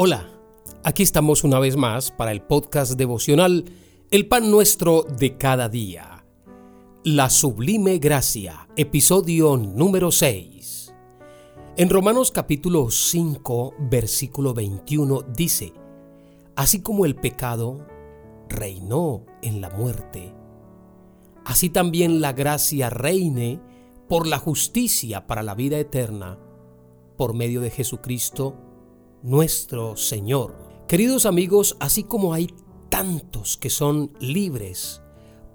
Hola, aquí estamos una vez más para el podcast devocional El pan nuestro de cada día. La sublime gracia, episodio número 6. En Romanos capítulo 5, versículo 21 dice, Así como el pecado reinó en la muerte, así también la gracia reine por la justicia para la vida eterna, por medio de Jesucristo, nuestro Señor. Queridos amigos, así como hay tantos que son libres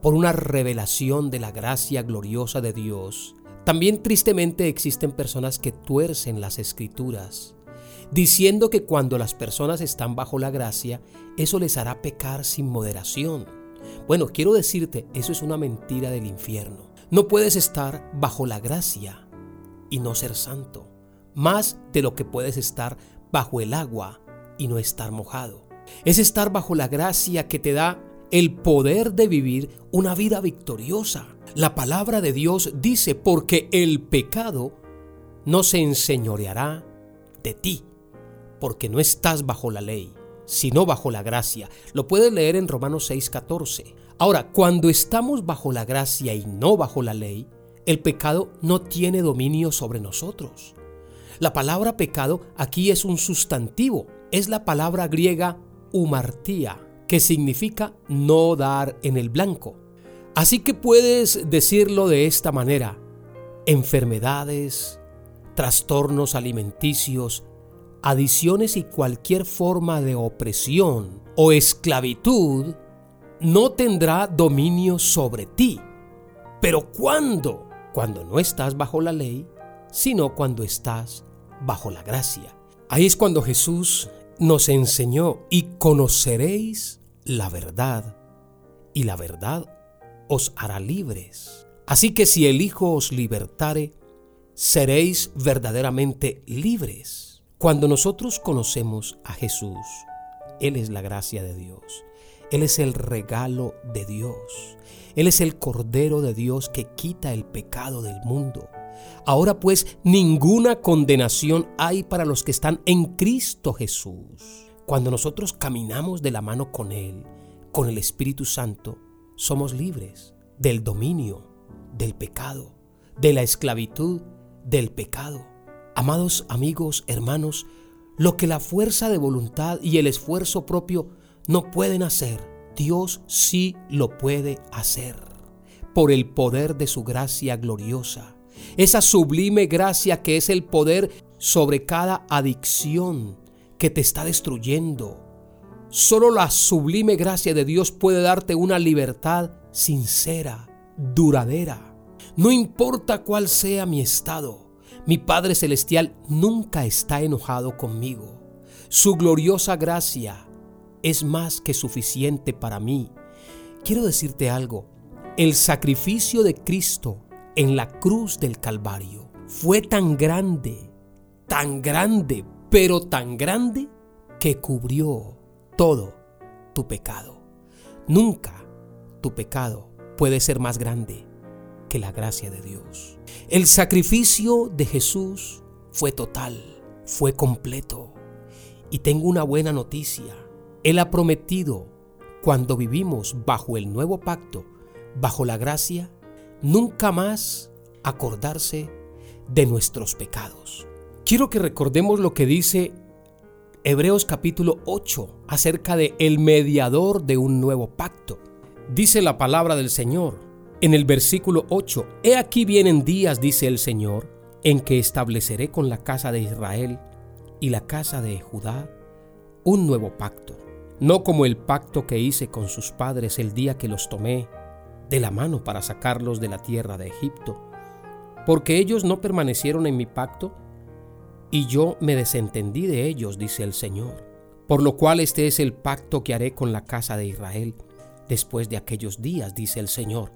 por una revelación de la gracia gloriosa de Dios, también tristemente existen personas que tuercen las escrituras, diciendo que cuando las personas están bajo la gracia, eso les hará pecar sin moderación. Bueno, quiero decirte, eso es una mentira del infierno. No puedes estar bajo la gracia y no ser santo, más de lo que puedes estar bajo el agua y no estar mojado. Es estar bajo la gracia que te da el poder de vivir una vida victoriosa. La palabra de Dios dice, porque el pecado no se enseñoreará de ti, porque no estás bajo la ley, sino bajo la gracia. Lo puedes leer en Romanos 6:14. Ahora, cuando estamos bajo la gracia y no bajo la ley, el pecado no tiene dominio sobre nosotros. La palabra pecado aquí es un sustantivo, es la palabra griega umartía, que significa no dar en el blanco. Así que puedes decirlo de esta manera, enfermedades, trastornos alimenticios, adiciones y cualquier forma de opresión o esclavitud no tendrá dominio sobre ti. Pero ¿cuándo? Cuando no estás bajo la ley, sino cuando estás bajo la gracia. Ahí es cuando Jesús nos enseñó y conoceréis la verdad y la verdad os hará libres. Así que si el Hijo os libertare, seréis verdaderamente libres. Cuando nosotros conocemos a Jesús, Él es la gracia de Dios. Él es el regalo de Dios. Él es el Cordero de Dios que quita el pecado del mundo. Ahora pues ninguna condenación hay para los que están en Cristo Jesús. Cuando nosotros caminamos de la mano con Él, con el Espíritu Santo, somos libres del dominio, del pecado, de la esclavitud, del pecado. Amados amigos, hermanos, lo que la fuerza de voluntad y el esfuerzo propio no pueden hacer, Dios sí lo puede hacer por el poder de su gracia gloriosa esa sublime gracia que es el poder sobre cada adicción que te está destruyendo. Solo la sublime gracia de Dios puede darte una libertad sincera, duradera. No importa cuál sea mi estado, mi Padre Celestial nunca está enojado conmigo. Su gloriosa gracia es más que suficiente para mí. Quiero decirte algo, el sacrificio de Cristo en la cruz del Calvario fue tan grande, tan grande, pero tan grande que cubrió todo tu pecado. Nunca tu pecado puede ser más grande que la gracia de Dios. El sacrificio de Jesús fue total, fue completo. Y tengo una buena noticia. Él ha prometido, cuando vivimos bajo el nuevo pacto, bajo la gracia, nunca más acordarse de nuestros pecados. Quiero que recordemos lo que dice Hebreos capítulo 8 acerca de el mediador de un nuevo pacto. Dice la palabra del Señor en el versículo 8, He aquí vienen días, dice el Señor, en que estableceré con la casa de Israel y la casa de Judá un nuevo pacto, no como el pacto que hice con sus padres el día que los tomé de la mano para sacarlos de la tierra de Egipto, porque ellos no permanecieron en mi pacto y yo me desentendí de ellos, dice el Señor. Por lo cual este es el pacto que haré con la casa de Israel después de aquellos días, dice el Señor.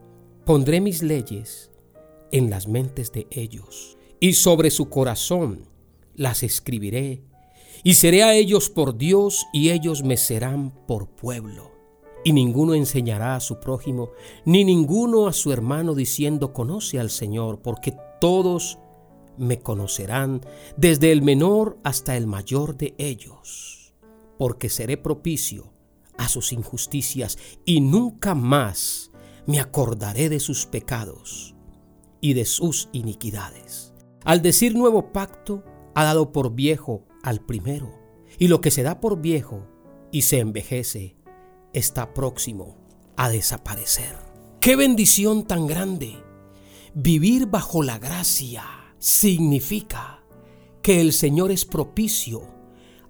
Pondré mis leyes en las mentes de ellos y sobre su corazón las escribiré y seré a ellos por Dios y ellos me serán por pueblo. Y ninguno enseñará a su prójimo, ni ninguno a su hermano diciendo, conoce al Señor, porque todos me conocerán, desde el menor hasta el mayor de ellos. porque seré propicio a sus injusticias y nunca más me acordaré de sus pecados y de sus iniquidades. Al decir nuevo pacto, ha dado por viejo al primero, y lo que se da por viejo y se envejece está próximo a desaparecer. ¡Qué bendición tan grande! Vivir bajo la gracia significa que el Señor es propicio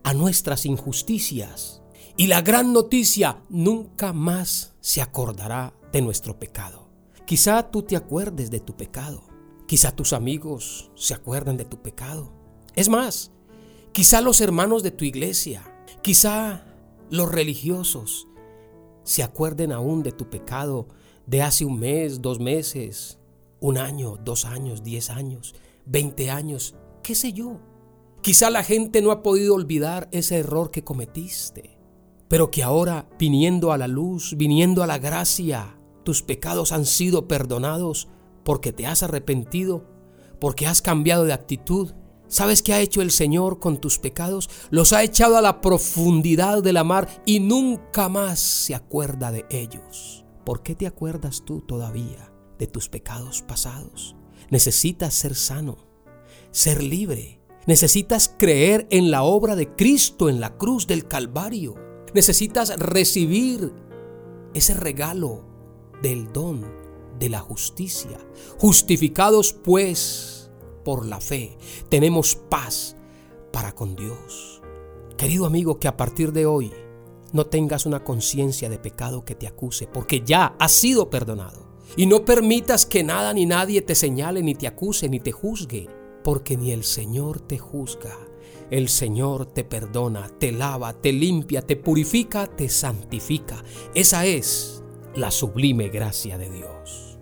a nuestras injusticias y la gran noticia nunca más se acordará de nuestro pecado. Quizá tú te acuerdes de tu pecado, quizá tus amigos se acuerden de tu pecado. Es más, quizá los hermanos de tu iglesia, quizá los religiosos se acuerden aún de tu pecado de hace un mes, dos meses, un año, dos años, diez años, veinte años, qué sé yo. Quizá la gente no ha podido olvidar ese error que cometiste, pero que ahora, viniendo a la luz, viniendo a la gracia, tus pecados han sido perdonados porque te has arrepentido, porque has cambiado de actitud. ¿Sabes qué ha hecho el Señor con tus pecados? Los ha echado a la profundidad de la mar y nunca más se acuerda de ellos. ¿Por qué te acuerdas tú todavía de tus pecados pasados? Necesitas ser sano, ser libre. Necesitas creer en la obra de Cristo en la cruz del Calvario. Necesitas recibir ese regalo del don de la justicia. Justificados pues por la fe, tenemos paz para con Dios. Querido amigo, que a partir de hoy no tengas una conciencia de pecado que te acuse, porque ya has sido perdonado. Y no permitas que nada ni nadie te señale, ni te acuse, ni te juzgue, porque ni el Señor te juzga. El Señor te perdona, te lava, te limpia, te purifica, te santifica. Esa es la sublime gracia de Dios.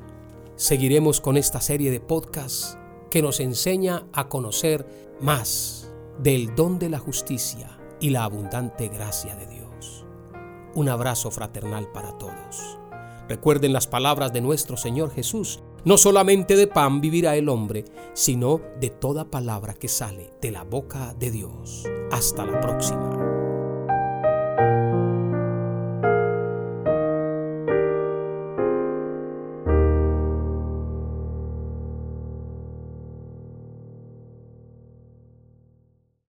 Seguiremos con esta serie de podcasts que nos enseña a conocer más del don de la justicia y la abundante gracia de Dios. Un abrazo fraternal para todos. Recuerden las palabras de nuestro Señor Jesús. No solamente de pan vivirá el hombre, sino de toda palabra que sale de la boca de Dios. Hasta la próxima.